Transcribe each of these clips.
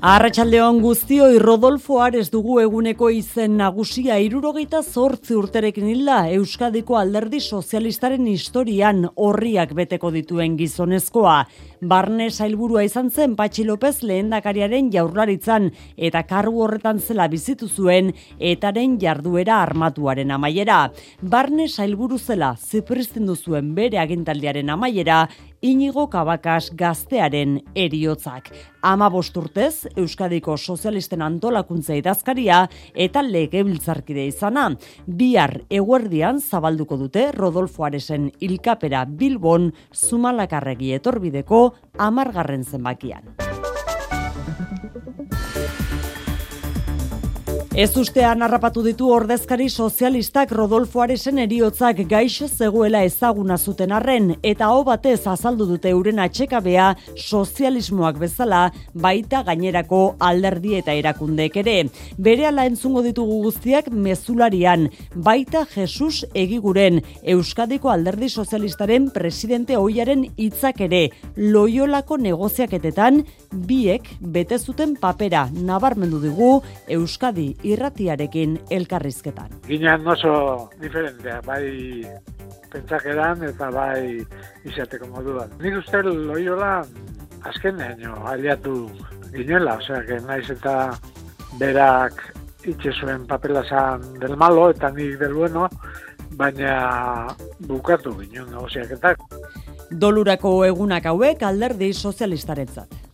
Arratxaldeon guztioi Rodolfo Ares dugu eguneko izen nagusia irurogeita zortzi urterekin hilda Euskadiko alderdi sozialistaren historian horriak beteko dituen gizonezkoa. Barne sailburua izan zen Patxi López lehendakariaren jaurlaritzan eta kargu horretan zela bizitu zuen etaren jarduera armatuaren amaiera. Barne sailburu zela zipristindu zuen bere agintaldiaren amaiera Inigo Kabakas gaztearen eriotzak. Ama bosturtez, Euskadiko sozialisten antolakuntza idazkaria eta legebiltzarkide izana. Bihar eguerdian zabalduko dute Rodolfo Aresen ilkapera Bilbon Zumalakarregi etorbideko amargarren zenbakian. Ez ustean harrapatu ditu ordezkari sozialistak Rodolfo Aresen eriotzak gaixo zegoela ezaguna zuten arren eta ho batez azaldu dute euren atxekabea sozialismoak bezala baita gainerako alderdi eta erakundeek ere. Bere ala entzungo ditugu guztiak mezularian, baita Jesus egiguren Euskadiko alderdi sozialistaren presidente oiaren hitzak ere loiolako negoziaketetan biek bete zuten papera nabarmendu digu Euskadi irratiarekin elkarrizketan. Ginean oso diferentea, bai pentsakeran eta bai izateko moduan. Nik uste loiola azken daño aliatu ginela, osea, que naiz eta berak itxe zuen papelazan del malo eta nik del bueno, baina bukatu ginen negoziaketak. Dolurako egunak hauek alderdi sozialistarentzat.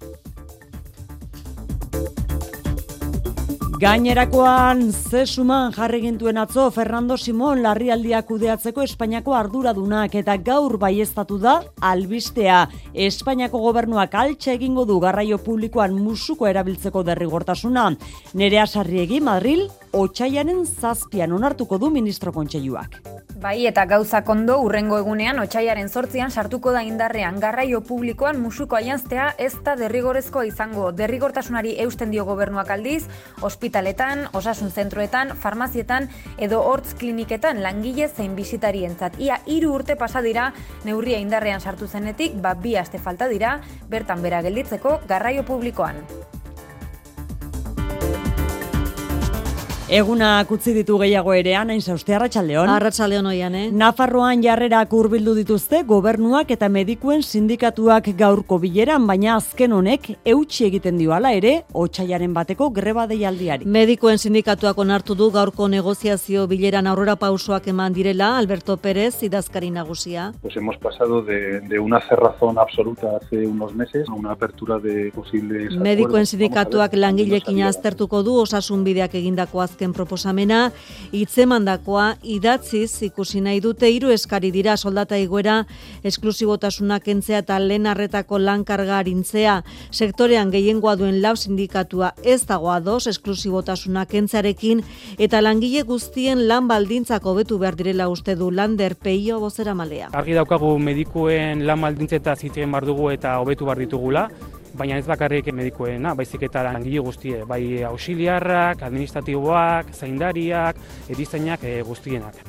Gainerakoan ze suman jarri gintuen atzo Fernando Simón larrialdia kudeatzeko Espainiako arduradunak eta gaur baiestatu da albistea. Espainiako gobernuak altxe egingo du garraio publikoan musuko erabiltzeko derrigortasuna. Nerea Sarriegi Madril otxaianen zazpian onartuko du ministro kontseiluak. Bai, eta gauza kondo urrengo egunean otxaiaren sortzian sartuko da indarrean garraio publikoan musuko aianztea ez da derrigorezkoa izango. Derrigortasunari eusten dio gobernuak aldiz, ospitaletan, osasun zentroetan, farmazietan edo hortz kliniketan langile zein bizitarientzat. Ia hiru urte pasa dira neurria indarrean sartu zenetik, ba bi aste falta dira, bertan bera gelditzeko garraio publikoan. Eguna kutzi ditu gehiago ere anain zauzte arratsaldeon. Arratsaldeon oian, eh? Nafarroan jarrerak hurbildu dituzte gobernuak eta medikuen sindikatuak gaurko bileran, baina azken honek eutxi egiten dio hala ere, otxaiaren bateko greba deialdiari. Medikuen sindikatuak onartu du gaurko negoziazio bileran aurrera pausoak eman direla, Alberto Pérez, idazkari nagusia. Pues hemos pasado de, de una cerrazón absoluta hace unos meses a una apertura de posibles Medikuen sindikatuak langilekin aztertuko du osasun bideak egindako azken proposamena, hitzemandakoa idatziz ikusi nahi dute hiru eskari dira soldata igoera esklusibotasunak kentzea eta lehen arretako lankarga arintzea. Sektorean gehiengoa duen lau sindikatua ez dago ados esklusibotasunak kentzarekin eta langile guztien lan baldintzak hobetu behar direla uste du lander peio bozera malea. Argi daukagu medikuen lan baldintzeta zitzen bar dugu eta hobetu bar ditugula, baina ez bakarrik medikoena, baizik eta langile guztie, bai auxiliarrak, administratiboak, zaindariak, edizainak e, guztienak.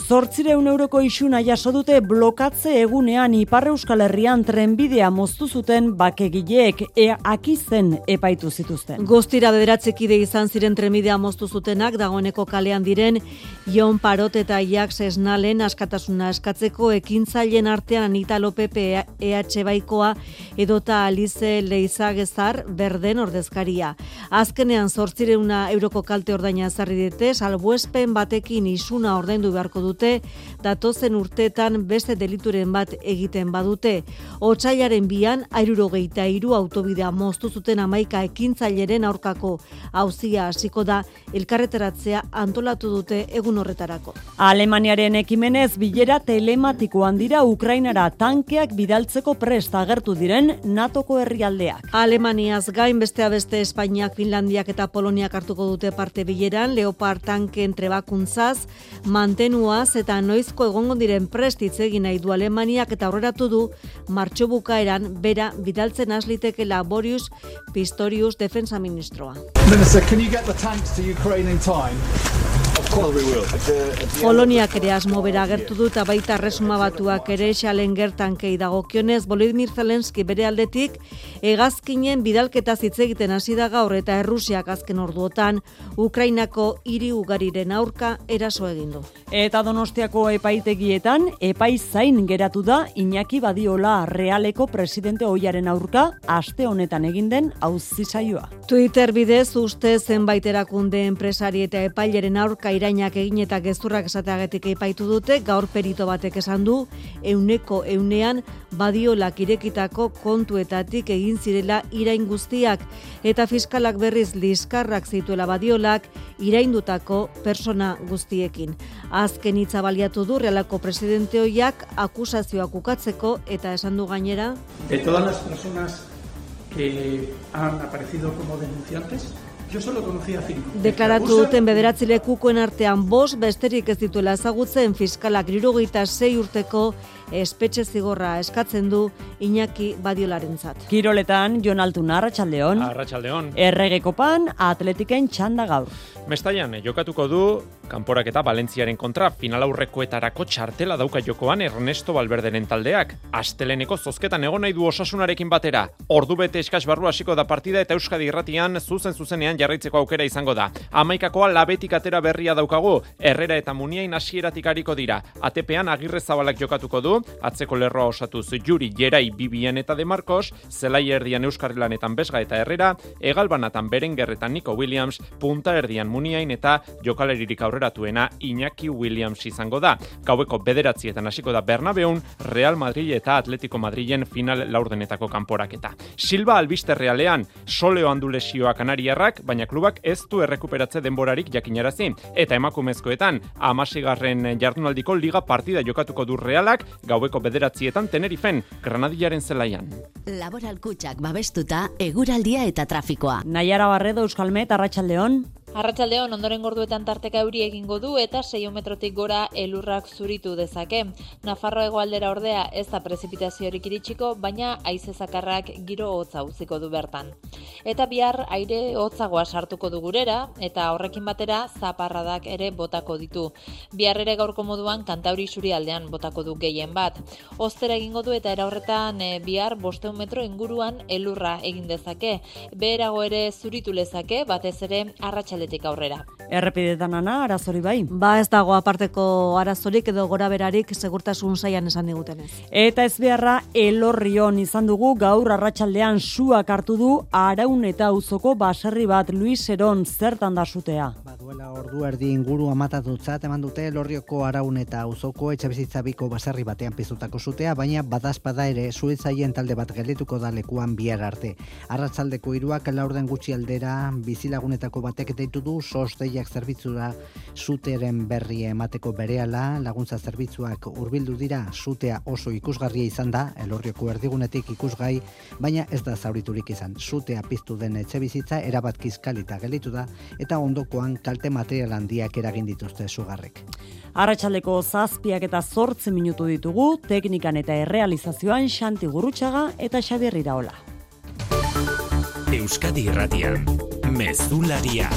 Zortzireun euroko isuna jaso dute blokatze egunean Ipar Euskal Herrian trenbidea moztu zuten bakegileek e akizen epaitu zituzten. Guztira bederatzekide izan ziren trenbidea moztu zutenak dagoeneko kalean diren Jon Parot eta Iax Esnalen askatasuna eskatzeko ekintzaileen artean Anita Lopepe EH Baikoa edota Alize Leizagezar berden ordezkaria. Azkenean zortzireuna euroko kalte ordaina ezarri dute, salbuespen batekin isuna ordaindu beharko dute, datozen urteetan beste delituren bat egiten badute. Otsailaren bian, airurogeita iru autobidea moztu zuten amaika ekintzaileren aurkako hauzia hasiko da elkarretaratzea antolatu dute egun horretarako. Alemaniaren ekimenez bilera telematikoan dira Ukrainara tankeak bidaltzeko prest agertu diren NATOko herrialdeak. Alemaniaz gain bestea beste Espainiak, Finlandiak eta Poloniak hartuko dute parte bileran, Leopard tanken trebakuntzaz, mantenuaz eta noizko egongo diren prest hitz egin nahi du Alemaniak eta aurreratu du martxo bukaeran bera bidaltzen asliteke Laborius Pistorius defensa ministroa. Minister, can you get the tanks to Ukraine in time? Poloniak ere asmo bera agertu du eta baita resuma batuak ere xalen gertan kei dagokionez Volodymyr Zelenski bere aldetik hegazkinen bidalketa hitz egiten hasi da gaur eta Errusiak azken orduotan Ukrainako hiri ugariren aurka eraso egin du. Eta Donostiako epaitegietan epai zain geratu da Iñaki Badiola Realeko presidente ohiaren aurka aste honetan egin den auzi saioa. Twitter bidez uste zenbait erakunde enpresari eta epaileren aurka irainak egin eta gezurrak esateagetik epaitu dute gaur perito batek esan du euneko eunean Badiolak irekitako kontuetatik egin zirela irain guztiak eta fiskalak berriz liskarrak zituela Badiolak iraindutako persona guztiekin. Azken hitza baliatu du realako presidente hoiak akusazioak ukatzeko eta esan du gainera. De todas las personas que han aparecido como denunciantes, Yo solo conocía cinco. Deklaratu duten bederatzi lekukoen artean bost besterik ez dituela ezagutzen fiskalak rirugaita sei urteko espetxe zigorra eskatzen du Iñaki Badiolarentzat. Kiroletan Jon Altuna Arratsaldeon. Arratsaldeon. Erregekopan Atletiken txanda gaur. Mestaian jokatuko du kanporak eta Valentziaren kontra final aurrekoetarako txartela dauka jokoan Ernesto Valverderen taldeak. Asteleneko zozketan egon nahi du osasunarekin batera. Ordu bete eskas barru hasiko da partida eta Euskadi Irratian zuzen zuzenean jarraitzeko aukera izango da. Amaikakoa labetik atera berria daukagu. Herrera eta Muniain hasieratik ariko dira. Atepean Agirre Zabalak jokatuko du. Atzeko lerroa osatuz Juri, Jerai, Bibian eta De Marcos, Zelai erdian Euskarrilanetan Besga eta Herrera, Egalbanatan Berenger eta Nico Williams, Punta erdian Muniain eta jokaleririk aurreratuena Iñaki Williams izango da. Gaueko bederatzietan hasiko da Bernabeun, Real Madrid eta Atletico Madrilen final laurdenetako kanporaketa. Silva albiste realean, soleo handu lesioa kanariarrak, baina klubak ez du errekuperatze denborarik jakinarazi. Eta emakumezkoetan, amasigarren jardunaldiko liga partida jokatuko du realak, gaueko bederatzietan Tenerifen, Granadillaren zelaian. Laboral kutsak babestuta, eguraldia eta trafikoa. Naiara Barredo Euskalmet Arratsaldeon. Arratsaldeon ondoren gorduetan tarteka euri egingo du eta 6 metrotik gora elurrak zuritu dezake. Nafarro hegoaldera ordea ez da prezipitaziorik iritsiko, baina haize zakarrak giro hotza utziko du bertan. Eta bihar aire hotzagoa sartuko du gurera eta horrekin batera zaparradak ere botako ditu. Bihar ere gaurko moduan kantauri suri aldean botako du gehien bat. Ostera egingo du eta era horretan e, bihar 500 metro inguruan elurra egin dezake. Beherago ere zuritu lezake, batez ere arratsaldetik aurrera. Errepidetan ana, arazori bai. Ba ez dago aparteko arazorik edo gora berarik segurtasun saian esan digutenez. Eta ez beharra elorrion izan dugu gaur arratsaldean suak hartu du araun eta auzoko baserri bat Luis Eron zertan da sutea. Ba, duela ordu erdi inguru amatatutzat eman dute elorrioko araun eta auzoko etxabizitza biko baserri batean pizutako sutea, baina badazpada ere zuetzaien talde bat geldituko da lekuan bihar arte. Arratsaldeko hiruak laurden gutxi aldera bizilagunetako batek deitu du sos deiak zerbitzura suteren berri emateko berehala laguntza zerbitzuak hurbildu dira sutea oso ikusgarria izan da elorrioko erdigunetik ikusgai baina ez da zauriturik izan. Sutea piztu den etxe bizitza erabat kiskalita gelitu da eta ondokoan kalte material handiak eragin dituzte sugarrek. Arratsaldeko zazpiak eta zortze minutu ditugu, teknikan eta errealizazioan Xanti Gurutxaga eta Xabier Iraola. Euskadi Irratian, Mezularia.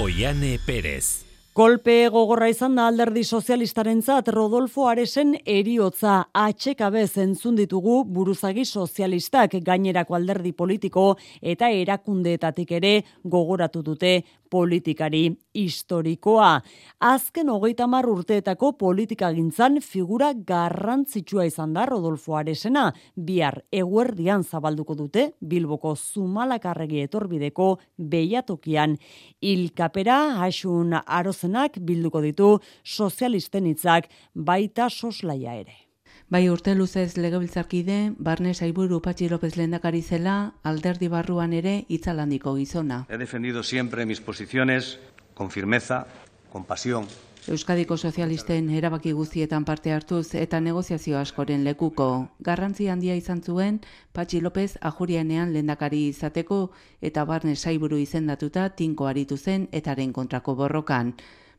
Oiane Perez. Kolpe gogorra izan da alderdi sozialistarentzat Rodolfo Aresen eriotza atxekabe zentzun ditugu buruzagi sozialistak gainerako alderdi politiko eta erakundeetatik ere gogoratu dute politikari historikoa. Azken hogeita mar urteetako politika gintzan figura garrantzitsua izan da Rodolfo Aresena. Bihar eguerdian zabalduko dute Bilboko Zumalakarregi etorbideko behiatokian. Ilkapera hasun arozenak bilduko ditu sozialisten hitzak baita soslaia ere. Bai urte luzez legebiltzarkide, Barne Saiburu Patxi López Lendakari zela, alderdi barruan ere itzalandiko gizona. He defendido siempre mis posiciones con firmeza, con pasión. Euskadiko sozialisten erabaki guztietan parte hartuz eta negoziazio askoren lekuko. Garrantzi handia izan zuen, Patxi López ajurianean lendakari izateko eta barne saiburu izendatuta tinko aritu zen etaren kontrako borrokan.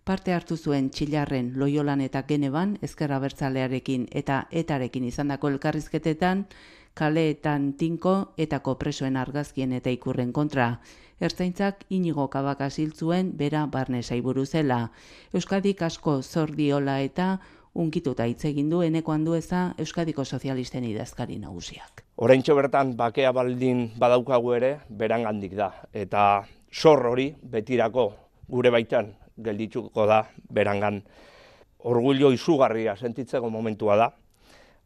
Parte hartu zuen txilarren loiolan eta geneban ezkerra bertzalearekin eta etarekin izandako elkarrizketetan, kaleetan tinko eta kopresoen argazkien eta ikurren kontra. Ertzaintzak inigo kabaka ziltzuen bera barne saiburu zela. Euskadik asko zordiola eta unkituta hitz egin du eneko handueza Euskadiko Sozialisten idazkari nagusiak. Oraintxo bertan bakea baldin badaukagu ere berangandik da eta sor hori betirako gure baitan geldituko da berangan. Orgullo izugarria sentitzeko momentua da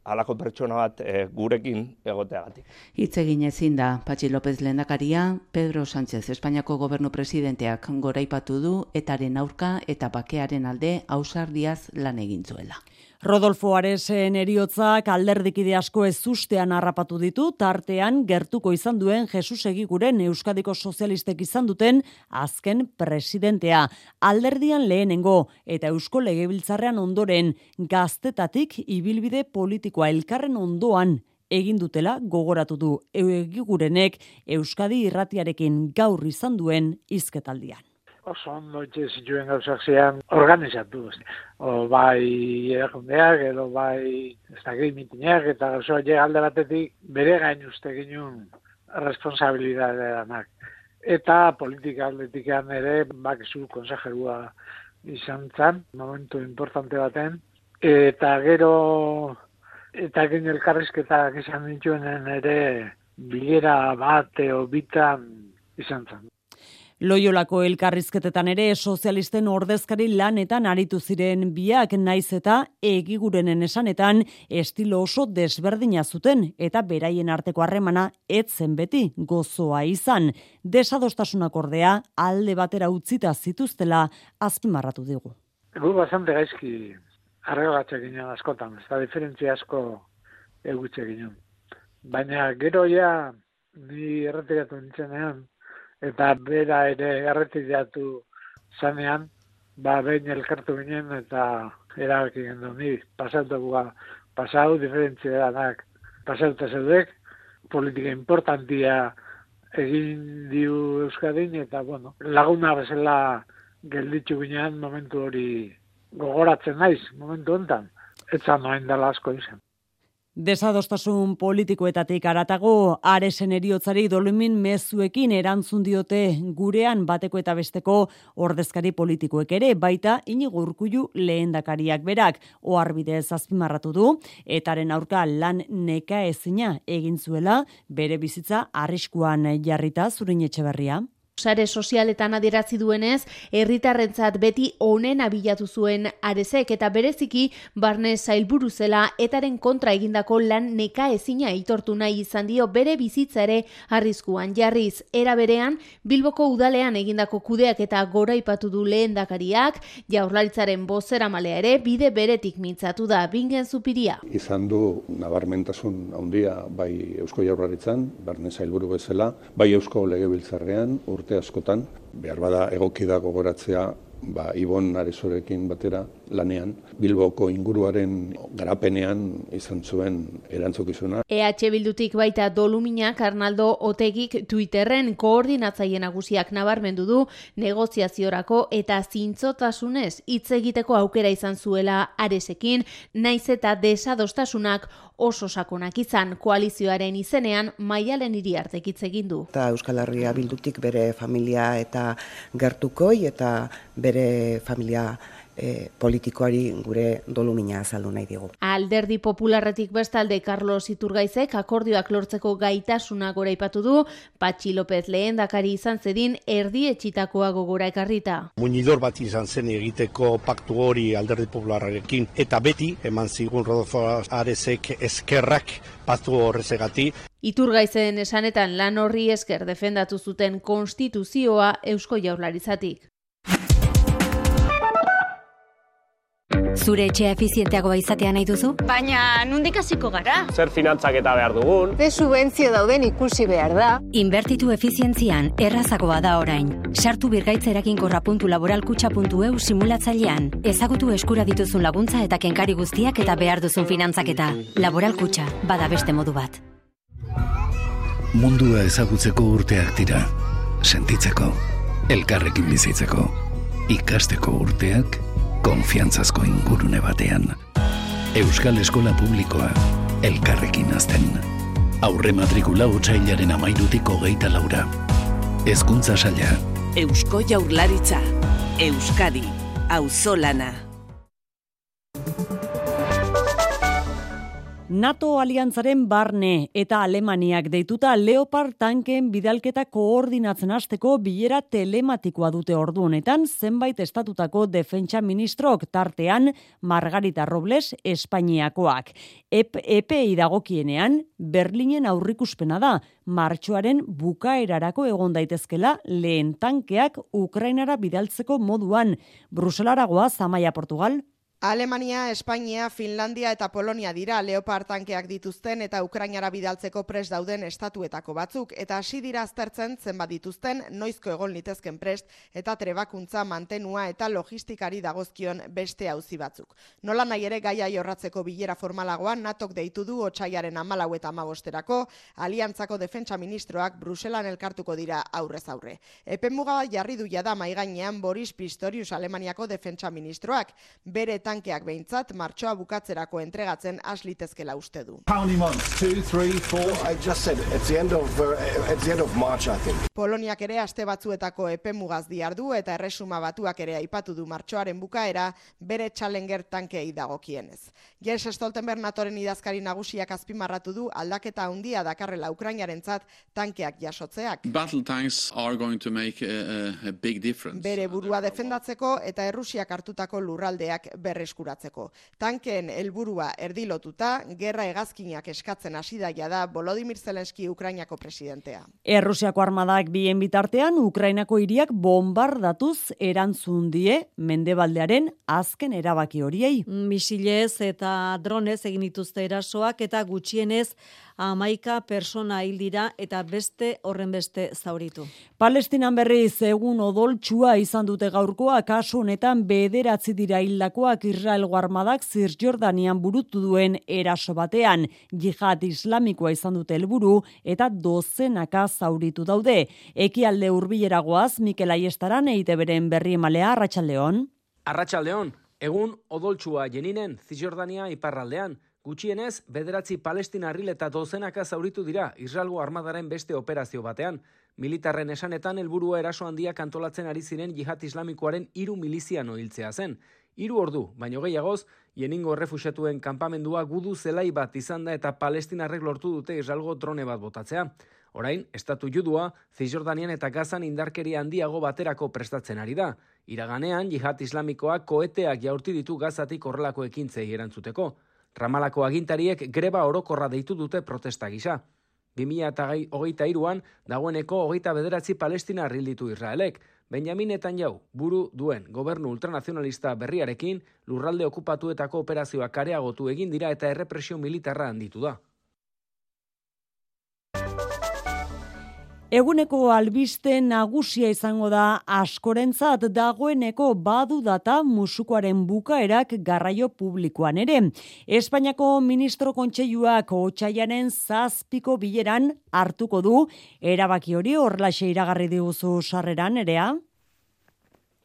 alako pertsona bat e, gurekin egoteagatik. Hitz egin ezin da, Patxi López lehendakaria, Pedro Sánchez Espainiako gobernu presidenteak goraipatu du etaren aurka eta bakearen alde ausardiaz lan egin zuela. Rodolfo Aresen eriotzak alderdikide asko ez ustean harrapatu ditu, tartean gertuko izan duen Jesus Egiguren Euskadiko Sozialistek izan duten azken presidentea. Alderdian lehenengo eta Eusko Legebiltzarrean ondoren gaztetatik ibilbide politikoa elkarren ondoan egin dutela gogoratu du Egigurenek Euskadi irratiarekin gaur izan duen izketaldian oso ondo itxe zituen gauzak zean organizatu. O bai erakundeak, edo bai ez da mitineak, eta gauzo alde batetik bere gain uste ginun responsabilidadeanak. Eta politika aldetikan ere, bakizu konsejerua izan zan, momentu importante baten, eta gero eta egin elkarrizketak izan dituenen ere bilera bat eo bitan izan zen. Loiolako elkarrizketetan ere sozialisten ordezkari lanetan aritu ziren biak naiz eta egigurenen esanetan estilo oso desberdina zuten eta beraien arteko harremana etzen beti gozoa izan. Desadostasunak ordea alde batera utzita zituztela azpimarratu digu. Gu bastante gaizki arregatxe ginen askotan, ez da diferentzia asko egutxe ginen. Baina gero ja, ni erretiratu nintzenean, eta bera ere erretiratu zanean, ba behin elkartu ginen eta erabaki gendu ni, pasatu guga, pasau diferentzia danak, pasau eta zeudek, politika importantia egin diu Euskadin, eta bueno, laguna bezala gelditzu ginean momentu hori gogoratzen naiz, momentu hontan, etzan noen dela asko izan. Desadostasun politikoetatik aratago, aresen eriotzari dolumin mezuekin erantzun diote gurean bateko eta besteko ordezkari politikoek ere, baita inigo urkullu lehendakariak berak, oarbide azpimarratu du, etaren aurka lan neka ezina egin zuela, bere bizitza arriskuan jarrita zurin etxe berria. Sare sozialetan adierazi duenez, herritarrentzat beti onen abilatu zuen arezek eta bereziki barne zailburu zela etaren kontra egindako lan neka ezina itortu nahi izan dio bere bizitza ere arriskuan jarriz. Era berean, Bilboko udalean egindako kudeak eta gora ipatu du lehendakariak, jaurlaritzaren bozera malea ere bide beretik mintzatu da bingen zupiria. Izan du nabarmentasun handia bai Eusko Jaurlaritzan, barne zailburu bezala, bai Eusko Legebiltzarrean, urte askotan, behar bada egoki da gogoratzea ba, Ibon Arezorekin batera lanean, Bilboko inguruaren garapenean izan zuen erantzukizuna. EH Bildutik baita Dolumina Arnaldo Otegik Twitterren koordinatzaile nagusiak nabarmendu du negoziaziorako eta zintzotasunez hitz egiteko aukera izan zuela Aresekin, naiz eta desadostasunak oso sakonak izan koalizioaren izenean maialen hiri artek hitz egin du. Ta Euskal Herria Bildutik bere familia eta gertukoi eta bere familia e, politikoari gure dolumina azaldu nahi digu. Alderdi popularretik bestalde Carlos Iturgaizek akordioak lortzeko gaitasuna gora ipatu du, Patxi López lehen dakari izan zedin erdi etxitakoa gogora ekarrita. Muñidor bat izan zen egiteko paktu hori alderdi popularrekin eta beti eman zigun Rodolfo Arezek eskerrak patu horrezegati. Iturgaizen esanetan lan horri esker defendatu zuten konstituzioa Eusko Jaurlaritzatik. Zure etxea efizienteagoa izatea nahi duzu? Baina, nundik hasiko gara? Zer finantzak eta behar dugun? Ze subentzio dauden ikusi behar da? Inbertitu efizientzian, errazagoa da orain. Sartu birgaitzerakin laboralkutxa.eu simulatzailean. Ezagutu eskura dituzun laguntza eta kenkari guztiak eta behar duzun finantzaketa. Laboralkutxa, bada beste modu bat. Mundua ezagutzeko urteak dira. Sentitzeko, elkarrekin bizitzeko, ikasteko urteak, konfiantzazko ingurune batean. Euskal Eskola Publikoa, elkarrekin azten. Aurre matrikula otxailaren amairutik hogeita laura. Ezkuntza saia. Eusko jaurlaritza. Euskadi. Auzolana. NATO aliantzaren barne eta Alemaniak deituta Leopard tanken bidalketa koordinatzen hasteko bilera telematikoa dute ordu honetan zenbait estatutako defentsa ministrok tartean Margarita Robles Espainiakoak. Ep, EPI dagokienean Berlinen aurrikuspena da martxoaren bukaerarako egon daitezkela lehen tankeak Ukrainara bidaltzeko moduan. Bruselaragoa Zamaia Portugal Alemania, Espainia, Finlandia eta Polonia dira Leopard tankeak dituzten eta Ukrainara bidaltzeko pres dauden estatuetako batzuk eta hasi dira aztertzen zenbat dituzten noizko egon litezken prest eta trebakuntza mantenua eta logistikari dagozkion beste auzi batzuk. Nola nahi ere gaia jorratzeko bilera formalagoan natok deitu du otxaiaren amalau eta amabosterako, aliantzako defentsa ministroak Bruselan elkartuko dira aurrez aurre. Epen muga jarri du jada maigainean Boris Pistorius Alemaniako defentsa ministroak, bere tankeak behintzat martxoa bukatzerako entregatzen aslitezkela uste du. Poloniak ere aste batzuetako epemugaz diardu eta erresuma batuak ere aipatu du martxoaren bukaera bere challenger tankei dagokienez. Jens Stoltenberg natoren idazkari nagusiak azpimarratu du aldaketa handia dakarrela Ukrainarentzat tankeak jasotzeak. Battle tanks are going to make a, a big difference. Bere burua defendatzeko eta Errusiak hartutako lurraldeak berre berreskuratzeko. Tankeen helburua erdilotuta, gerra hegazkinak eskatzen hasi daia da Volodymyr Zelensky Ukrainako presidentea. Errusiako armadak bien bitartean Ukrainako hiriak bombardatuz erantzun die Mendebaldearen azken erabaki horiei. Misilez eta dronez egin dituzte erasoak eta gutxienez amaika persona hil dira eta beste horren beste zauritu. Palestinan berriz egun odoltsua izan dute gaurkoa kasu honetan bederatzi dira hildakoak Israel armadak Zirjordanian burutu duen eraso batean. Jihad islamikoa izan dute helburu eta dozenaka zauritu daude. Ekialde hurbileragoaz Mikel Aiestaran eite beren berri emalea Arratsaldeon. Arratsaldeon, egun odoltsua jeninen Zirjordania iparraldean Gutxienez, bederatzi palestina eta dozenaka zauritu dira Israelgo armadaren beste operazio batean. Militarren esanetan helburua eraso handia kantolatzen ari ziren jihad islamikoaren hiru miliziano hiltzea zen. Hiru ordu, baino gehiagoz, jeningo refusiatuen kanpamendua gudu zelai bat izan da eta palestinarrek lortu dute Israelgo drone bat botatzea. Orain, estatu judua, Zizjordanian eta Gazan indarkeria handiago baterako prestatzen ari da. Iraganean, jihad islamikoak koeteak jaurti ditu gazatik horrelako ekintzei erantzuteko. Ramalako agintariek greba orokorra deitu dute protesta gisa. 2008 iruan, dagoeneko hogeita bederatzi palestina rilditu Israelek. Benjamin Netanyahu buru duen gobernu ultranazionalista berriarekin lurralde okupatuetako operazioak kareagotu egin dira eta errepresio militarra handitu da. Eguneko albiste nagusia izango da askorentzat dagoeneko badu data musukoaren bukaerak garraio publikoan ere. Espainiako ministro kontseiluak otxaianen zazpiko bileran hartuko du, erabaki hori horlaxe iragarri diguzu sarreran erea?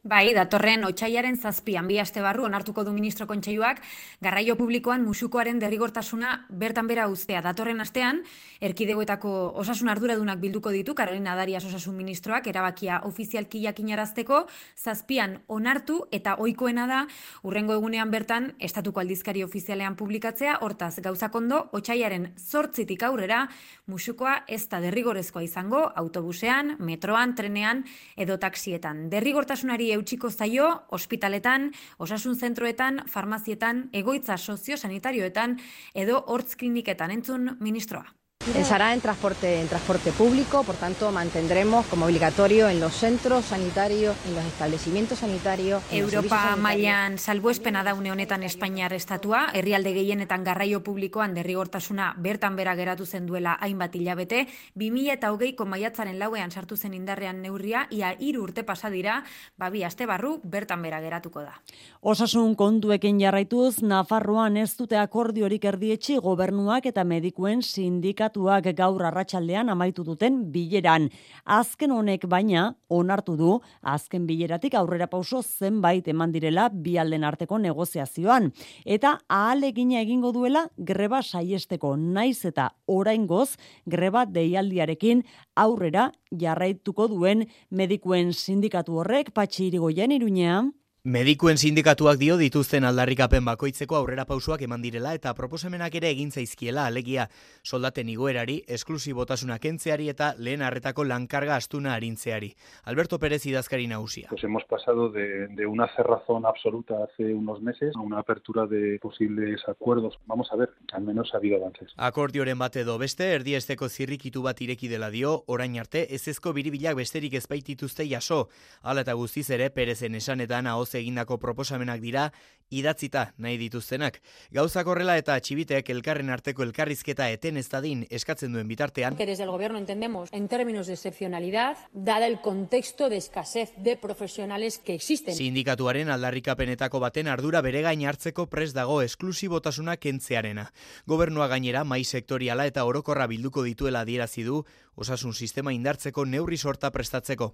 Bai, datorren otxaiaren zazpian bi aste barru onartuko du ministro kontseiluak garraio publikoan musukoaren derrigortasuna bertan bera uztea. Datorren astean, erkidegoetako osasun arduradunak bilduko ditu, Karolina Darias osasun ministroak erabakia ofizialki jakinarazteko, zazpian onartu eta ohikoena da urrengo egunean bertan estatuko aldizkari ofizialean publikatzea, hortaz gauzakondo otxaiaren zortzitik aurrera musukoa ez da derrigorezkoa izango autobusean, metroan, trenean edo taksietan. Derrigortasunari eutxiko zaio, ospitaletan, osasun zentroetan, farmazietan, egoitza sozio-sanitarioetan edo hortz kliniketan entzun ministroa. Pensará en transporte, en transporte público, por tanto mantendremos como obligatorio en los centros sanitarios, en los establecimientos sanitarios. Europa mailan salbuespena da une honetan Espainiar estatua, herrialde gehienetan garraio publikoan derrigortasuna bertan bera geratu zen duela hainbat hilabete, 2008ko maiatzaren lauean sartu zen indarrean neurria, ia hiru urte pasa dira, babi aste barru bertan bera geratuko da. Osasun kontuekin jarraituz, Nafarroan ez dute akordiorik erdietxi gobernuak eta medikuen sindikatu sindikatuak gaur arratsaldean amaitu duten bileran. Azken honek baina onartu du azken bileratik aurrera pauso zenbait eman direla bi alden arteko negoziazioan eta ahalegina egingo duela greba saiesteko naiz eta oraingoz greba deialdiarekin aurrera jarraituko duen medikuen sindikatu horrek patxi irigoien iruñea. Medikuen sindikatuak dio dituzten aldarrikapen bakoitzeko aurrera pausuak eman direla eta proposamenak ere egin zaizkiela alegia soldaten igoerari, esklusibotasuna kentzeari eta lehen arretako lankarga astuna arintzeari. Alberto Pérez idazkari nagusia. Pues hemos pasado de, de una cerrazón absoluta hace unos meses a una apertura de posibles acuerdos. Vamos a ver, al menos ha habido avances. Akordioren bate edo beste, erdiesteko zirrikitu bat ireki dela dio, orain arte, ez ezko biribilak besterik ezbaitituzte jaso. Hala eta guztiz ere, Perezen esanetan hau egindako proposamenak dira idatzita nahi dituztenak. Gauzak horrela eta txibiteak elkarren arteko elkarrizketa eten ez dadin eskatzen duen bitartean. Que desde el gobierno entendemos en términos de excepcionalidad, dada el contexto de escasez de profesionales que existen. Sindikatuaren aldarrikapenetako baten ardura bere gain hartzeko pres dago esklusibotasuna kentzearena. Gobernua gainera mai sektoriala eta orokorra bilduko dituela adierazi du osasun sistema indartzeko neurri sorta prestatzeko.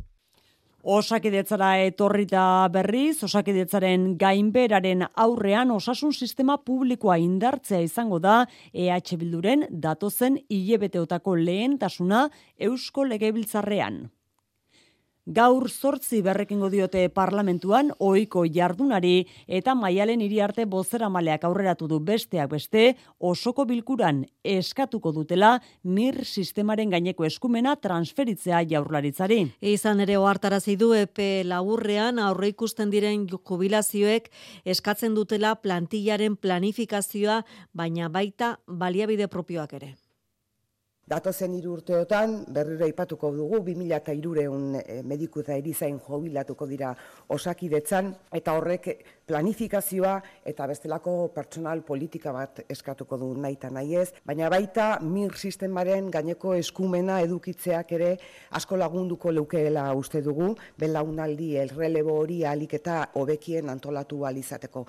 Osakidetzara etorrita berriz, osakidetzaren gainberaren aurrean osasun sistema publikoa indartzea izango da EH Bilduren datozen hilebeteotako lehentasuna Eusko Legebiltzarrean. Gaur zortzi berrekingo diote parlamentuan ohiko jardunari eta maialen hiri arte bozera maleak aurreratu du besteak beste osoko bilkuran eskatuko dutela mir sistemaren gaineko eskumena transferitzea jaurlaritzari. Izan ere ohartarazi du epe laburrean aurre ikusten diren jubilazioek eskatzen dutela plantillaren planifikazioa baina baita baliabide propioak ere. Datozen hiru urteotan berriro aipatuko dugu 2300 eh, mediku eta erizain jubilatuko dira osakidetzan eta horrek planifikazioa eta bestelako pertsonal politika bat eskatuko du nahi eta nahi ez, baina baita mir sistemaren gaineko eskumena edukitzeak ere asko lagunduko leukeela uste dugu, belaunaldi elrelebo hori alik eta hobekien antolatu alizateko.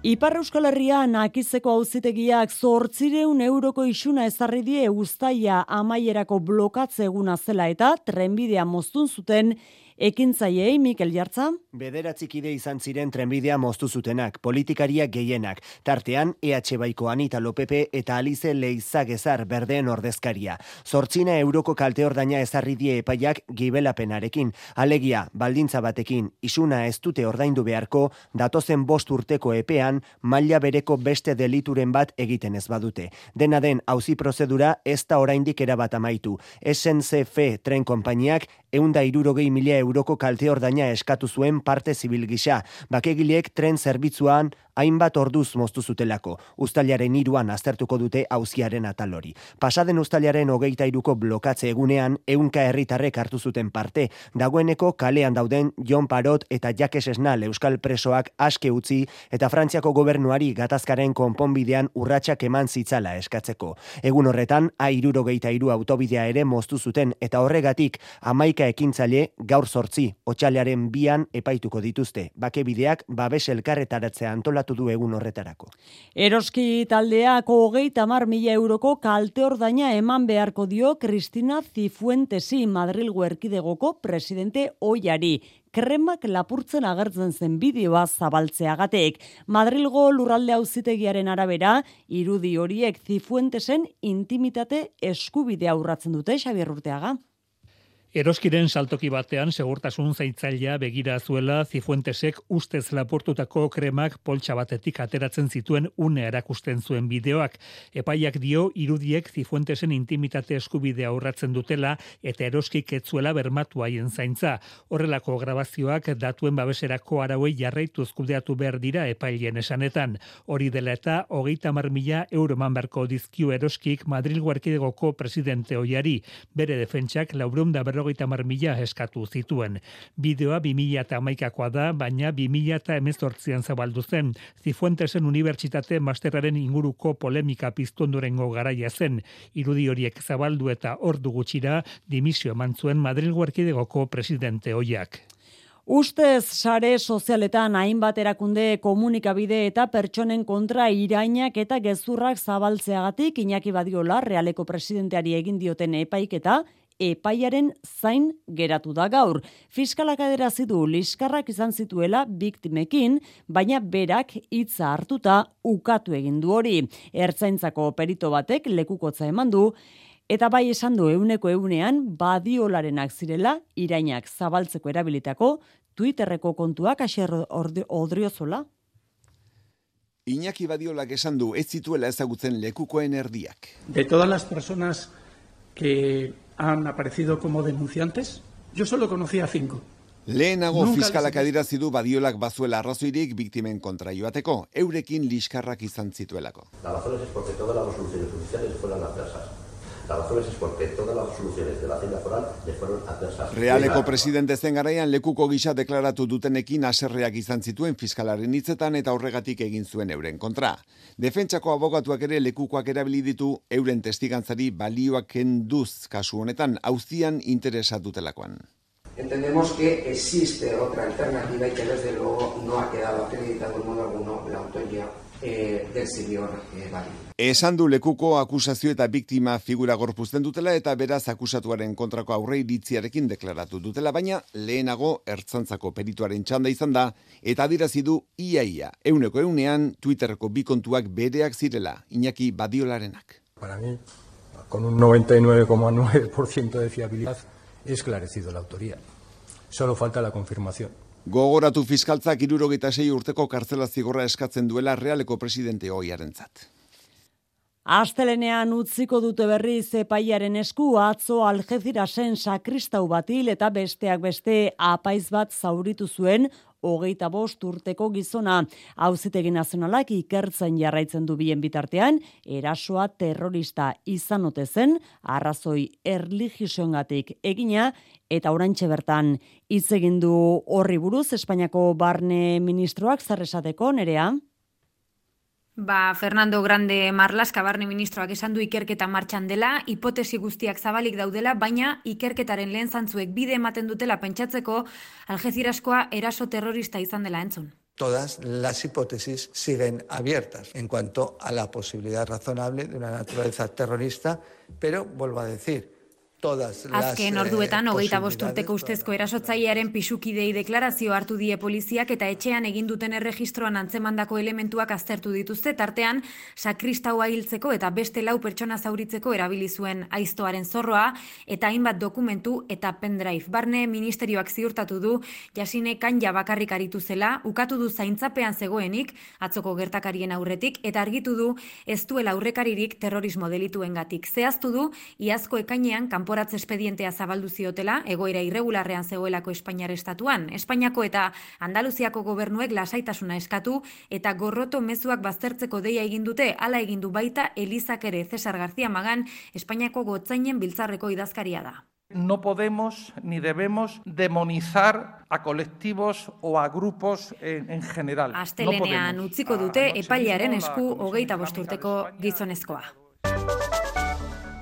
Ipar Euskal Herrian akizeko auzitegiak zortzireun euroko isuna ezarri die guztaia amaierako blokatze eguna zela eta trenbidea moztun zuten Ekintzaiei Mikel Jartza. Bederatzikide izan ziren trenbidea moztu zutenak, politikariak gehienak, tartean EH Baiko Anita Lopepe eta Alize Leizagezar berdeen ordezkaria. Zortzina euroko kalte ordaina ezarri die epaiak gibelapenarekin, alegia baldintza batekin isuna ez dute ordaindu beharko, datozen bost urteko epean maila bereko beste delituren bat egiten ez badute. Dena den hauzi prozedura ez da oraindik erabat amaitu. SNCF tren konpainiak eunda irurogei mila euroko kalte ordaina eskatu zuen parte zibil gisa. Bakegileek tren zerbitzuan hainbat orduz moztu zutelako. Uztailaren iruan aztertuko dute auziaren atal hori. Pasaden uztailaren hogeita iruko blokatze egunean, eunka herritarrek hartu zuten parte. Dagoeneko kalean dauden Jon Parot eta Jakes Esnal euskal presoak aske utzi eta Frantziako gobernuari gatazkaren konponbidean urratsak eman zitzala eskatzeko. Egun horretan, airuro geita iru autobidea ere moztu zuten eta horregatik amaika ekintzaile gaur sortzi, otxalearen bian epaituko dituzte. Bakebideak babes elkarretaratzea antolatu du egun horretarako. Eroski taldeako hogeita mar mila euroko kalte ordaina eman beharko dio Cristina Zifuentesi Madrilgo erkidegoko presidente oiari. Kremak lapurtzen agertzen zen bideoa zabaltzeagatek. Madrilgo lurralde auzitegiaren arabera, irudi horiek Zifuentesen intimitate eskubidea urratzen dute Xabier Urteaga. Eroskiren saltoki batean segurtasun zaitzailea begira zuela Zifuentesek ustez laportutako kremak poltsa batetik ateratzen zituen une erakusten zuen bideoak. Epaiak dio irudiek Zifuentesen intimitate eskubidea aurratzen dutela eta eroskik etzuela bermatu haien zaintza. Horrelako grabazioak datuen babeserako arauei jarraitu ezkudeatu behar dira epailen esanetan. Hori dela eta hogeita mar mila euroman berko dizkiu eroskik Madrid Guarkidegoko presidente oiari. Bere defentsak laurunda berro berrogeita mar mila eskatu zituen. Bideoa 2000 eta da, baina 2000 eta emezortzian zabaldu zen. Zifuentesen Unibertsitate Masterraren inguruko polemika piztondorengo garaia zen. Irudi horiek zabaldu eta ordu gutxira dimisio eman zuen Madrid Guarkidegoko presidente hoiak. Ustez sare sozialetan hainbat erakunde komunikabide eta pertsonen kontra irainak eta gezurrak zabaltzeagatik Iñaki Badiola realeko presidenteari egin dioten epaiketa epaiaren zain geratu da gaur. Fiskalak aderazi du liskarrak izan zituela biktimekin, baina berak hitza hartuta ukatu egin du hori. Ertzaintzako perito batek lekukotza eman du Eta bai esan du euneko eunean badiolarenak zirela irainak zabaltzeko erabilitako Twitterreko kontuak aser odriozola. Iñaki Badiolak esan du ez zituela ezagutzen lekukoen erdiak. De todas las personas que han aparecido como denunciantes, yo solo conocía cinco. Lehenago fiskalak adirazi du Badiolak bazuela arrazoirik biktimen kontra joateko, eurekin liskarrak izan zituelako. La razón es porque todas las resoluciones judiciales fueron adversas. Razón es porque todas las resoluciones de la Hacienda Foral le fueron adversas. Realeko presidente zen garaian lekuko gisa deklaratu dutenekin aserreak izan zituen fiskalaren hitzetan eta horregatik egin zuen euren kontra. Defentsako abogatuak ere lekukoak erabili ditu euren testigantzari balioak kenduz kasu honetan auzian interesatutelakoan. Entendemos que existe otra alternativa y que desde luego no ha quedado acreditado en modo alguno la autoría eh, del señor eh, Esan du lekuko akusazio eta biktima figura gorpuzten dutela eta beraz akusatuaren kontrako aurre iritziarekin deklaratu dutela, baina lehenago ertzantzako perituaren txanda izan da eta adirazi du iaia, euneko eunean Twitterreko bi kontuak bereak zirela, Iñaki Badiolarenak. Para mí, con un 99,9% de fiabilidad, esclarecido la autoría. Solo falta la confirmación. Gogoratu fiskaltzak irurogeita sei urteko kartzela zigorra eskatzen duela realeko presidente hoiaren zat. Astelenean utziko dute berri zepaiaren esku atzo aljezirasen sakristau batil eta besteak beste apaiz bat zauritu zuen hogeita bost urteko gizona. Hauzitegi nazionalak ikertzen jarraitzen du bien bitartean, erasoa terrorista izan ote zen, arrazoi erligiosoengatik egina, eta orantxe bertan hitz egin du horri buruz Espainiako barne ministroak zarresateko nerea. Ba, Fernando Grande Marlaska barne ministroak esan du ikerketa martxan dela, hipotesi guztiak zabalik daudela, baina ikerketaren lehen zantzuek bide ematen dutela pentsatzeko algeziraskoa eraso terrorista izan dela entzun. Todas las hipótesis siguen abiertas en cuanto a la posibilidad razonable de una naturaleza terrorista, pero vuelvo a decir, todas las Azken eh, orduetan hogeita bost urteko ustezko erasotzailearen pisukidei deklarazio hartu die poliziak eta etxean egin duten erregistroan antzemandako elementuak aztertu dituzte tartean sakristaua hiltzeko eta beste lau pertsona zauritzeko erabili zuen aiztoaren zorroa eta hainbat dokumentu eta pendrive. Barne ministerioak ziurtatu du jasine kanja bakarrik aritu zela, ukatu du zaintzapean zegoenik atzoko gertakarien aurretik eta argitu du ez duela aurrekaririk terrorismo delituengatik. Zehaztu du iazko ekainean kanpo kanporatze espedientea zabaldu ziotela, egoera irregularrean zegoelako Espainiar estatuan. Espainiako eta Andaluziako gobernuek lasaitasuna eskatu eta gorroto mezuak baztertzeko deia egin dute, hala egin du baita Elizak ere Cesar García Magan Espainiako gotzainen biltzarreko idazkaria da. No podemos ni debemos demonizar a colectivos o a grupos en, en general. Astelenean no utziko dute epailearen esku hogeita bosturteko gizonezkoa.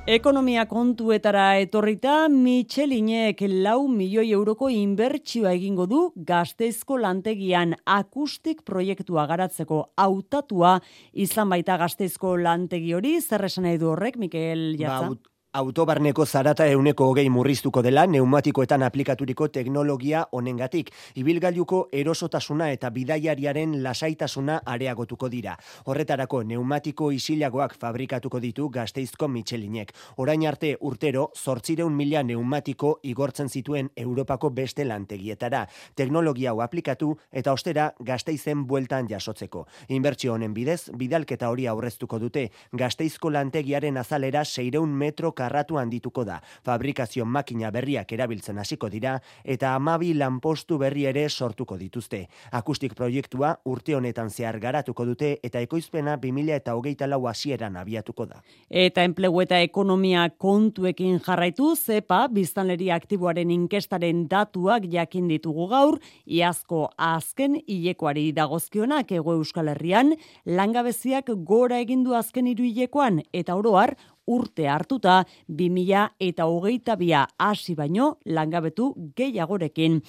Ekonomia kontuetara etorrita, Michelinek lau milioi euroko inbertsioa egingo du gazteizko lantegian akustik proiektua garatzeko hautatua izan baita gazteizko lantegi hori, zer esan edu horrek, Mikel Jatza? Ba, Autobarneko zarata euneko hogei murriztuko dela neumatikoetan aplikaturiko teknologia honengatik. Ibilgailuko erosotasuna eta bidaiariaren lasaitasuna areagotuko dira. Horretarako neumatiko isilagoak fabrikatuko ditu gazteizko Michelinek. Orain arte urtero, zortzireun mila neumatiko igortzen zituen Europako beste lantegietara. Teknologia hau aplikatu eta ostera gazteizen bueltan jasotzeko. Inbertsio honen bidez, bidalketa hori aurreztuko dute. Gazteizko lantegiaren azalera seireun metro karratu handituko da. Fabrikazio makina berriak erabiltzen hasiko dira eta amabi lanpostu berri ere sortuko dituzte. Akustik proiektua urte honetan zehar garatuko dute eta ekoizpena 2000 eta hogeita lau hasieran abiatuko da. Eta enplegu eta ekonomia kontuekin jarraitu, zepa, biztanleri aktiboaren inkestaren datuak jakin ditugu gaur, iazko azken hilekoari dagozkionak ego euskal herrian, langabeziak gora egindu azken hiru hilekoan eta oroar, urte hartuta 2000 eta hogeita bia hasi baino langabetu gehiagorekin.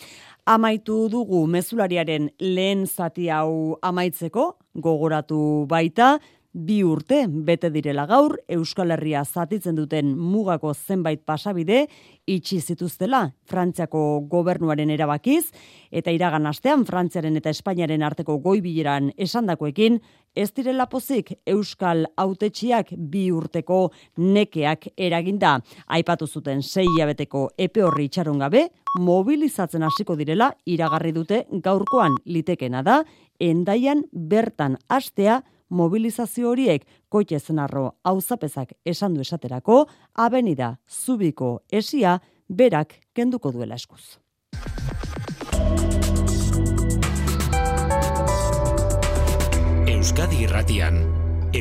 Amaitu dugu mezulariaren lehen zati hau amaitzeko, gogoratu baita, bi urte bete direla gaur Euskal Herria zatitzen duten mugako zenbait pasabide itxi zituztela Frantziako gobernuaren erabakiz eta iragan astean Frantziaren eta Espainiaren arteko goi bileran esandakoekin ez direla pozik Euskal Autetxiak bi urteko nekeak eraginda. Aipatu zuten sei hilabeteko epe horri itxaron gabe mobilizatzen hasiko direla iragarri dute gaurkoan litekena da endaian bertan astea mobilizazio horiek koitze zenarro auzapezak esan du esaterako, abenida zubiko esia berak kenduko duela eskuz. Euskadi Irratian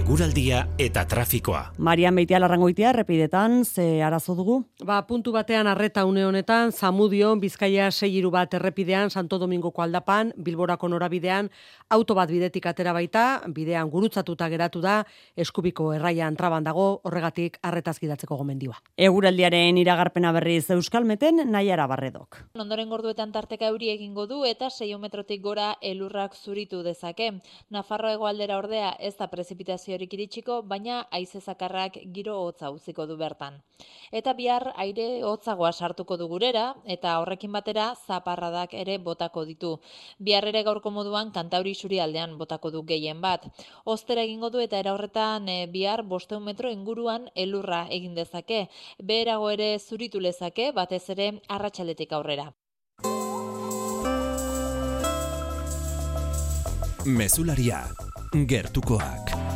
Eguraldia eta trafikoa. Marian Beitia larrangoitia, repidetan, ze arazo dugu? Ba, puntu batean arreta une honetan, Zamudion, Bizkaia seiru bat errepidean, Santo Domingoko aldapan, Bilborako norabidean, auto bat bidetik atera baita, bidean gurutzatuta geratu da, eskubiko erraian traban dago, horregatik arretaz gidatzeko gomendioa. Eguraldiaren iragarpena berriz Euskalmeten, nahiara barredok. Ondoren gorduetan tarteka euri egingo du eta 6 metrotik gora elurrak zuritu dezake. Nafarro hegoaldera ordea ez da prezipitazio prezipitaziorik iritsiko, baina haize zakarrak giro hotza utziko du bertan. Eta bihar aire hotzagoa sartuko du gurera eta horrekin batera zaparradak ere botako ditu. Bihar ere gaurko moduan kantauri suri aldean botako du gehien bat. Ostera egingo du eta era horretan e, bihar 500 metro inguruan elurra egin dezake. Beherago ere zuritu lezake batez ere arratsaletik aurrera. Mesularia, gertukoak.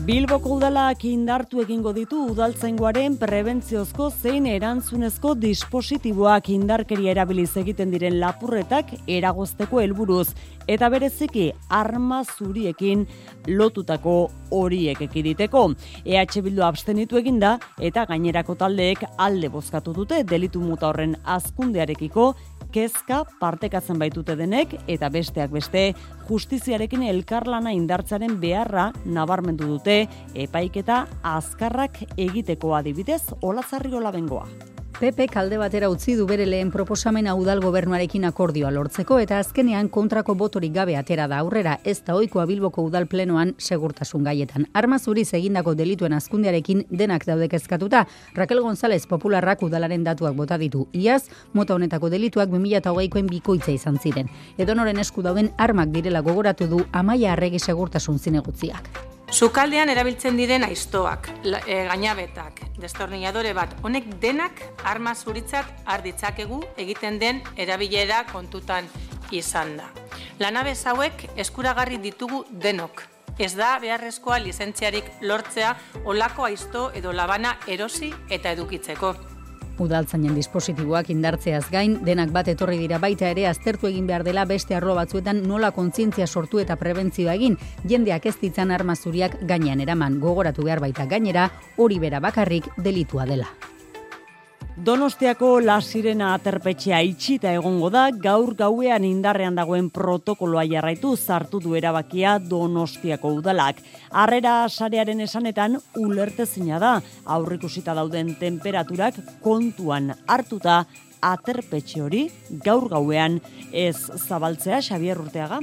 Bilboko udalak indartu egingo ditu udaltzaingoaren prebentziozko zein erantzunezko dispositiboak indarkeria erabiliz egiten diren lapurretak eragozteko helburuz eta bereziki arma zuriekin lotutako horiek ekiditeko. EH Bildu abstenitu eginda eta gainerako taldeek alde bozkatu dute delitu muta horren azkundearekiko kezka partekatzen baitute denek eta besteak beste justiziarekin elkarlana indartzaren beharra nabarmendu dute epaiketa azkarrak egiteko adibidez olatzarriola bengoa. PP kalde batera utzi du bere lehen proposamena udal gobernuarekin akordioa lortzeko eta azkenean kontrako botorik gabe atera da aurrera ez da ohikoa Bilboko udal plenoan segurtasun gaietan. Arma zuriz egindako delituen azkundearekin denak daude kezkatuta. Raquel González popularrak udalaren datuak bota ditu. Iaz, mota honetako delituak 2008koen bikoitza izan ziren. Edonoren esku dauden armak direla gogoratu du Amaia Arregi segurtasun zinegutziak. Sukaldean erabiltzen diren aiztoak, e, gainabetak, destornilladore bat, honek denak arma zuritzat arditzakegu egiten den erabilera kontutan izan da. Lanabez hauek eskuragarri ditugu denok. Ez da beharrezkoa lizentziarik lortzea olako aizto edo labana erosi eta edukitzeko. Udaltzainen dispositiboak indartzeaz gain, denak bat etorri dira baita ere aztertu egin behar dela beste arlo batzuetan nola kontzientzia sortu eta prebentzioa egin, jendeak ez ditzan armazuriak gainean eraman, gogoratu behar baita gainera, hori bera bakarrik delitua dela. Donostiako La Sirena aterpetxea itxita egongo da, gaur gauean indarrean dagoen protokoloa jarraitu zartu du erabakia Donostiako udalak. Harrera sarearen esanetan ulertezina da, aurrikusita dauden temperaturak kontuan hartuta aterpetxe hori gaur gauean ez zabaltzea Xabier Urteaga.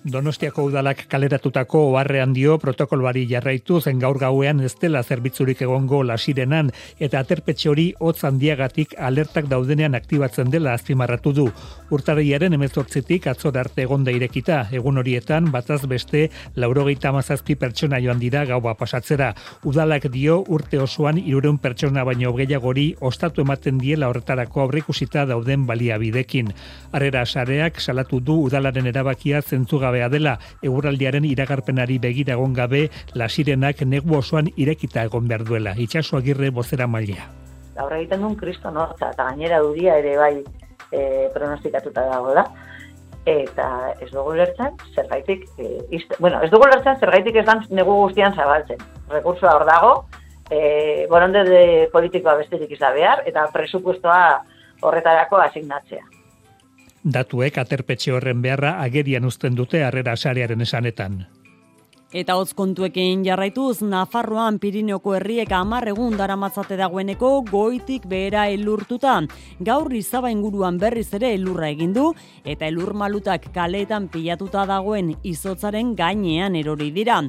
Donostiako udalak kaleratutako oharrean dio protokoloari jarraitu zen gaur gauean ez dela zerbitzurik egongo lasirenan eta aterpetxe hori hotz handiagatik alertak daudenean aktibatzen dela azpimarratu du. Urtarriaren emezortzitik atzor arte egonda irekita, egun horietan bataz beste laurogeita amazazpi pertsona joan dira gaua pasatzera. Udalak dio urte osoan irureun pertsona baino gehiagori ostatu ematen diela horretarako aurrikusita dauden baliabidekin. Arrera sareak salatu du udalaren erabakia zentzuga gabea dela eguraldiaren iragarpenari begira egon gabe lasirenak negu osoan irekita egon behar duela. Itxaso agirre bozera mailea. Gaur egiten duen kristo nortza eta gainera dudia ere bai e, pronostikatuta dago da. Eta ez dugu lertzen, zergaitik, e, bueno, ez dugu lertzen, zergaitik ez dan negu guztian zabaltzen. Rekursua hor dago, e, boronde de politikoa bestetik izabehar, eta presupuestoa horretarako asignatzea. Datuek aterpetxe horren beharra agerian uzten dute harrera sarearen esanetan. Eta hotz kontuekin jarraituz, Nafarroan Pirineoko herriek amar egun daramatzate dagoeneko goitik behera elurtuta. Gaur izaba inguruan berriz ere elurra egin du eta elur malutak kaleetan pilatuta dagoen izotzaren gainean erori dira.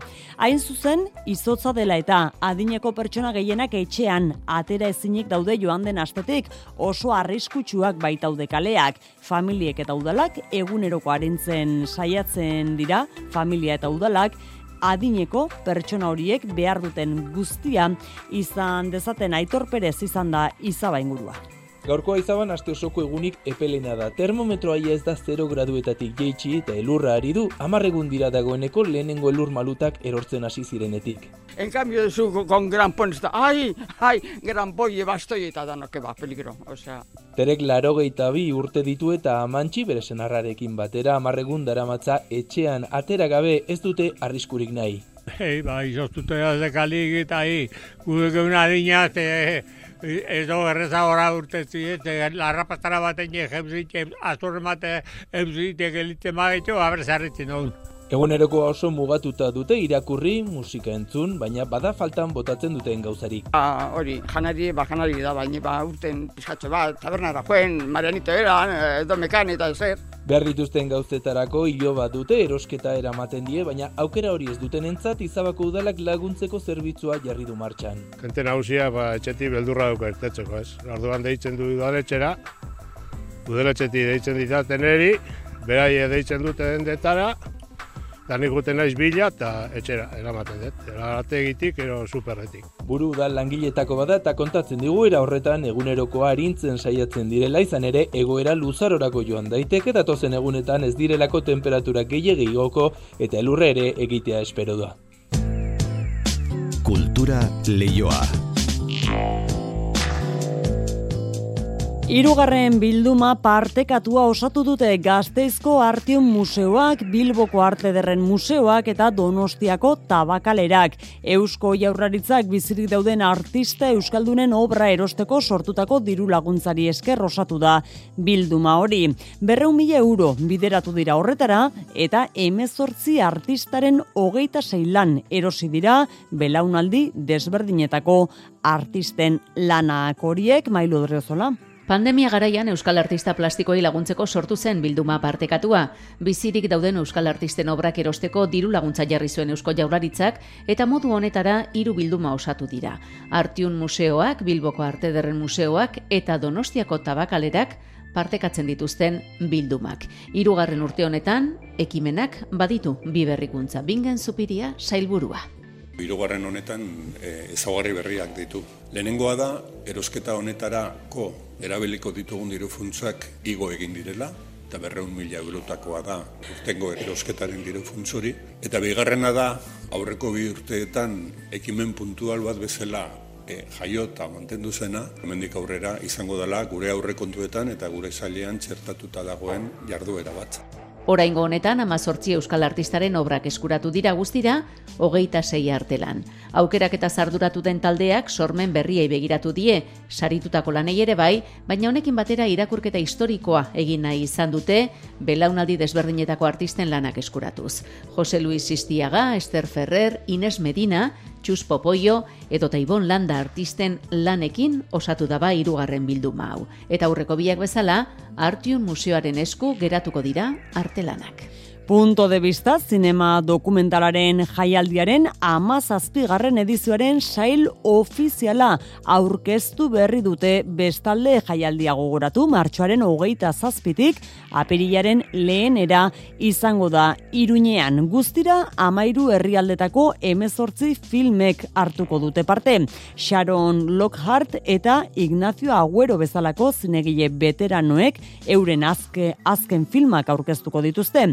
Hain zuzen, izotza dela eta adineko pertsona gehienak etxean atera ezinik daude joan den astetik oso arriskutsuak baitaude kaleak. Familiek eta udalak eguneroko arintzen saiatzen dira, familia eta udalak, adineko pertsona horiek behar duten guztia izan dezaten aitor perez izan da izaba ingurua. Gaurkoa izaban aste osoko egunik epelena da. Termometroa ez da 0 graduetatik jeitsi eta elurra ari du, amarregun dira dagoeneko lehenengo elur malutak erortzen hasi zirenetik. En cambio de su con gran está, ai, ai, gran boie bastoi eta dano que va peligro, o sea. Terek laro bi urte ditu eta amantxi bere senarrarekin batera amarregun daramatza etxean atera gabe ez dute arriskurik nahi. Hei, bai, zoztute de kalik eta hi, gudek egun adina, edo erreza gora urte ziet, larra pastara baten je, jemzik, azurre mate, emzik, egelite magetxo, abre zarritzen hon. Eguneroko oso mugatuta dute irakurri, musika entzun, baina bada faltan botatzen duten gauzarik. Ah, hori, janari, ba, janari da, baina ba, urten pizkatxo bat, tabernara joen, marianito eran, edo mekan eta zer. Behar dituzten gauzetarako hilo bat dute erosketa eramaten die, baina aukera hori ez duten entzat izabako udalak laguntzeko zerbitzua jarri du martxan. Kente nagusia, ba, etxeti beldurra duka ertetzeko, ez? Orduan deitzen du udaletxera, udaletxeti deitzen ditaten eri, berai deitzen duten detara, da nik guten naiz bila eta etxera eramaten dut. Erate egitik, ero superretik. Buru da langiletako bada eta kontatzen digu era horretan eguneroko harintzen saiatzen direla izan ere egoera luzarorako joan daiteke datozen egunetan ez direlako temperatura gehiagi goko eta elurre ere egitea espero da. Kultura leioa. Hirugarren bilduma partekatua osatu dute Gazteizko Artium Museoak, Bilboko Arte Derren Museoak eta Donostiako Tabakalerak. Eusko Jaurlaritzak bizirik dauden artista euskaldunen obra erosteko sortutako diru laguntzari esker osatu da bilduma hori. Berreun mila euro bideratu dira horretara eta emezortzi artistaren hogeita zeilan erosi dira belaunaldi desberdinetako artisten lanak horiek mailu drezola. Pandemia garaian Euskal Artista Plastikoei laguntzeko sortu zen bilduma partekatua. Bizirik dauden Euskal Artisten obrak erosteko diru laguntza jarri zuen Eusko Jaurlaritzak eta modu honetara hiru bilduma osatu dira. Artiun Museoak, Bilboko Arte Derren Museoak eta Donostiako Tabakalerak partekatzen dituzten bildumak. Hirugarren urte honetan, ekimenak baditu bi berrikuntza. Bingen Zupiria, Sailburua. Hirugarren honetan e, ezaugarri berriak ditu. Lehenengoa da, erosketa honetarako erabiliko ditugun diru funtzak igo egin direla, eta berreun mila eurotakoa da urtengo erosketaren diru funtzori. Eta bigarrena da, aurreko bi urteetan ekimen puntual bat bezala e, jaio eta mantendu zena, hemendik aurrera izango dela gure aurre kontuetan eta gure zailean txertatuta dagoen jarduera bat. Oraingo honetan amazortzi euskal artistaren obrak eskuratu dira guztira, hogeita sei artelan. Aukerak eta zarduratu den taldeak sormen berriei begiratu die, saritutako lanei ere bai, baina honekin batera irakurketa historikoa egin nahi izan dute, belaunaldi desberdinetako artisten lanak eskuratuz. Jose Luis Sistiaga, Esther Ferrer, Ines Medina, Txus Popoio edo Taibon Landa artisten lanekin osatu daba hirugarren bilduma hau. Eta aurreko biak bezala, Artiun Museoaren esku geratuko dira artelanak. Punto de vista, zinema dokumentalaren jaialdiaren amazazpigarren edizioaren sail ofiziala aurkeztu berri dute bestalde jaialdia gogoratu martxoaren hogeita zazpitik apirilaren lehenera izango da iruñean. Guztira amairu herrialdetako emezortzi filmek hartuko dute parte. Sharon Lockhart eta Ignacio Agüero bezalako zinegile veteranoek euren azke, azken filmak aurkeztuko dituzte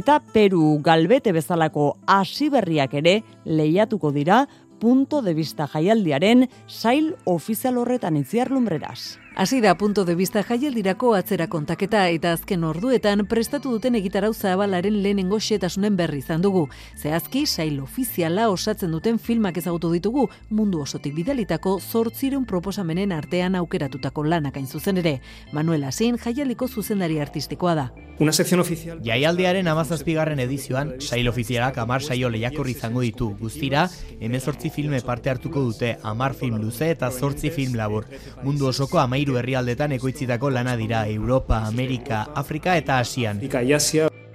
eta Peru galbete bezalako hasi berriak ere lehiatuko dira punto de vista jaialdiaren sail ofizial horretan itziar lumbreras. Hasi da punto de vista jaialdirako atzera kontaketa eta azken orduetan prestatu duten egitarau zabalaren lehenengo xetasunen berri izan dugu. Zehazki, sail ofiziala osatzen duten filmak ezagutu ditugu mundu osotik bidalitako zortzireun proposamenen artean aukeratutako lanak hain zuzen ere. Manuel Asin jaialiko zuzendari artistikoa da. Una sección oficial. Jaialdiaren amazazpigarren edizioan, sail ofizialak amar saio lehiakorri izango ditu. Guztira, emezortzi filme parte hartuko dute amar film luze eta zortzi film labur. Mundu osoko amairu herrialdetan ekoitzitako lana dira Europa, Amerika, Afrika eta Asian.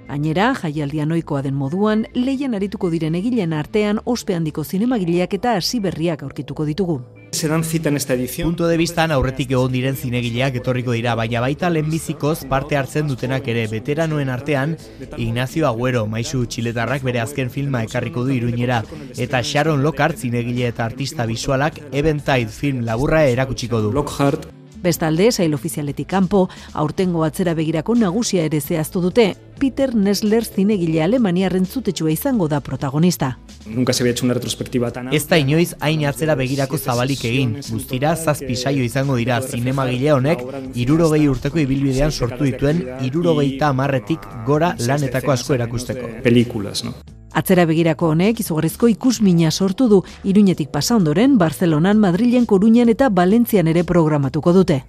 Gainera, jaialdian ohikoa den moduan, lehian arituko diren egileen artean ospe handiko zinemagileak eta hasi berriak aurkituko ditugu. Se dan cita en esta edición. Punto de vista aurretik egon diren zinegileak etorriko dira, baina baita lehenbizikoz parte hartzen dutenak ere veteranoen artean, Ignacio Agüero, maisu txiletarrak bere azken filma ekarriko du iruñera, eta Sharon Lockhart zinegile eta artista visualak Eventide film laburra erakutsiko du. Lockhart Bestalde, sail ofizialetik kanpo, aurtengo atzera begirako nagusia ere zehaztu dute, Peter Nesler zinegile alemaniarren zutetxua izango da protagonista. Nunca se había hecho una retrospectiva tan Ez da inoiz hain atzera begirako zabalik egin. Guztira, zazpi saio izango dira zinemagile honek, irurogei urteko ibilbidean sortu dituen, irurogeita amarretik gora lanetako asko erakusteko. Pelikulas, no? Atzera begirako honek izugarrizko ikusmina sortu du Iruñetik pasa ondoren Barcelonan, Madrilen, Koruñan eta Valentzian ere programatuko dute.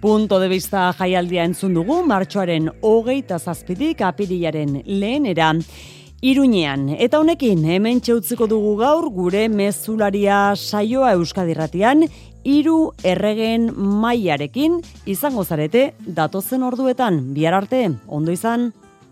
Punto de vista jaialdia entzun dugu martxoaren hogeita zazpidik apirilaren lehenera. Iruñean, eta honekin hemen txeutziko dugu gaur gure mezularia saioa euskadirratian, hiru erregen mailarekin izango zarete datozen orduetan, bihar arte, ondo izan.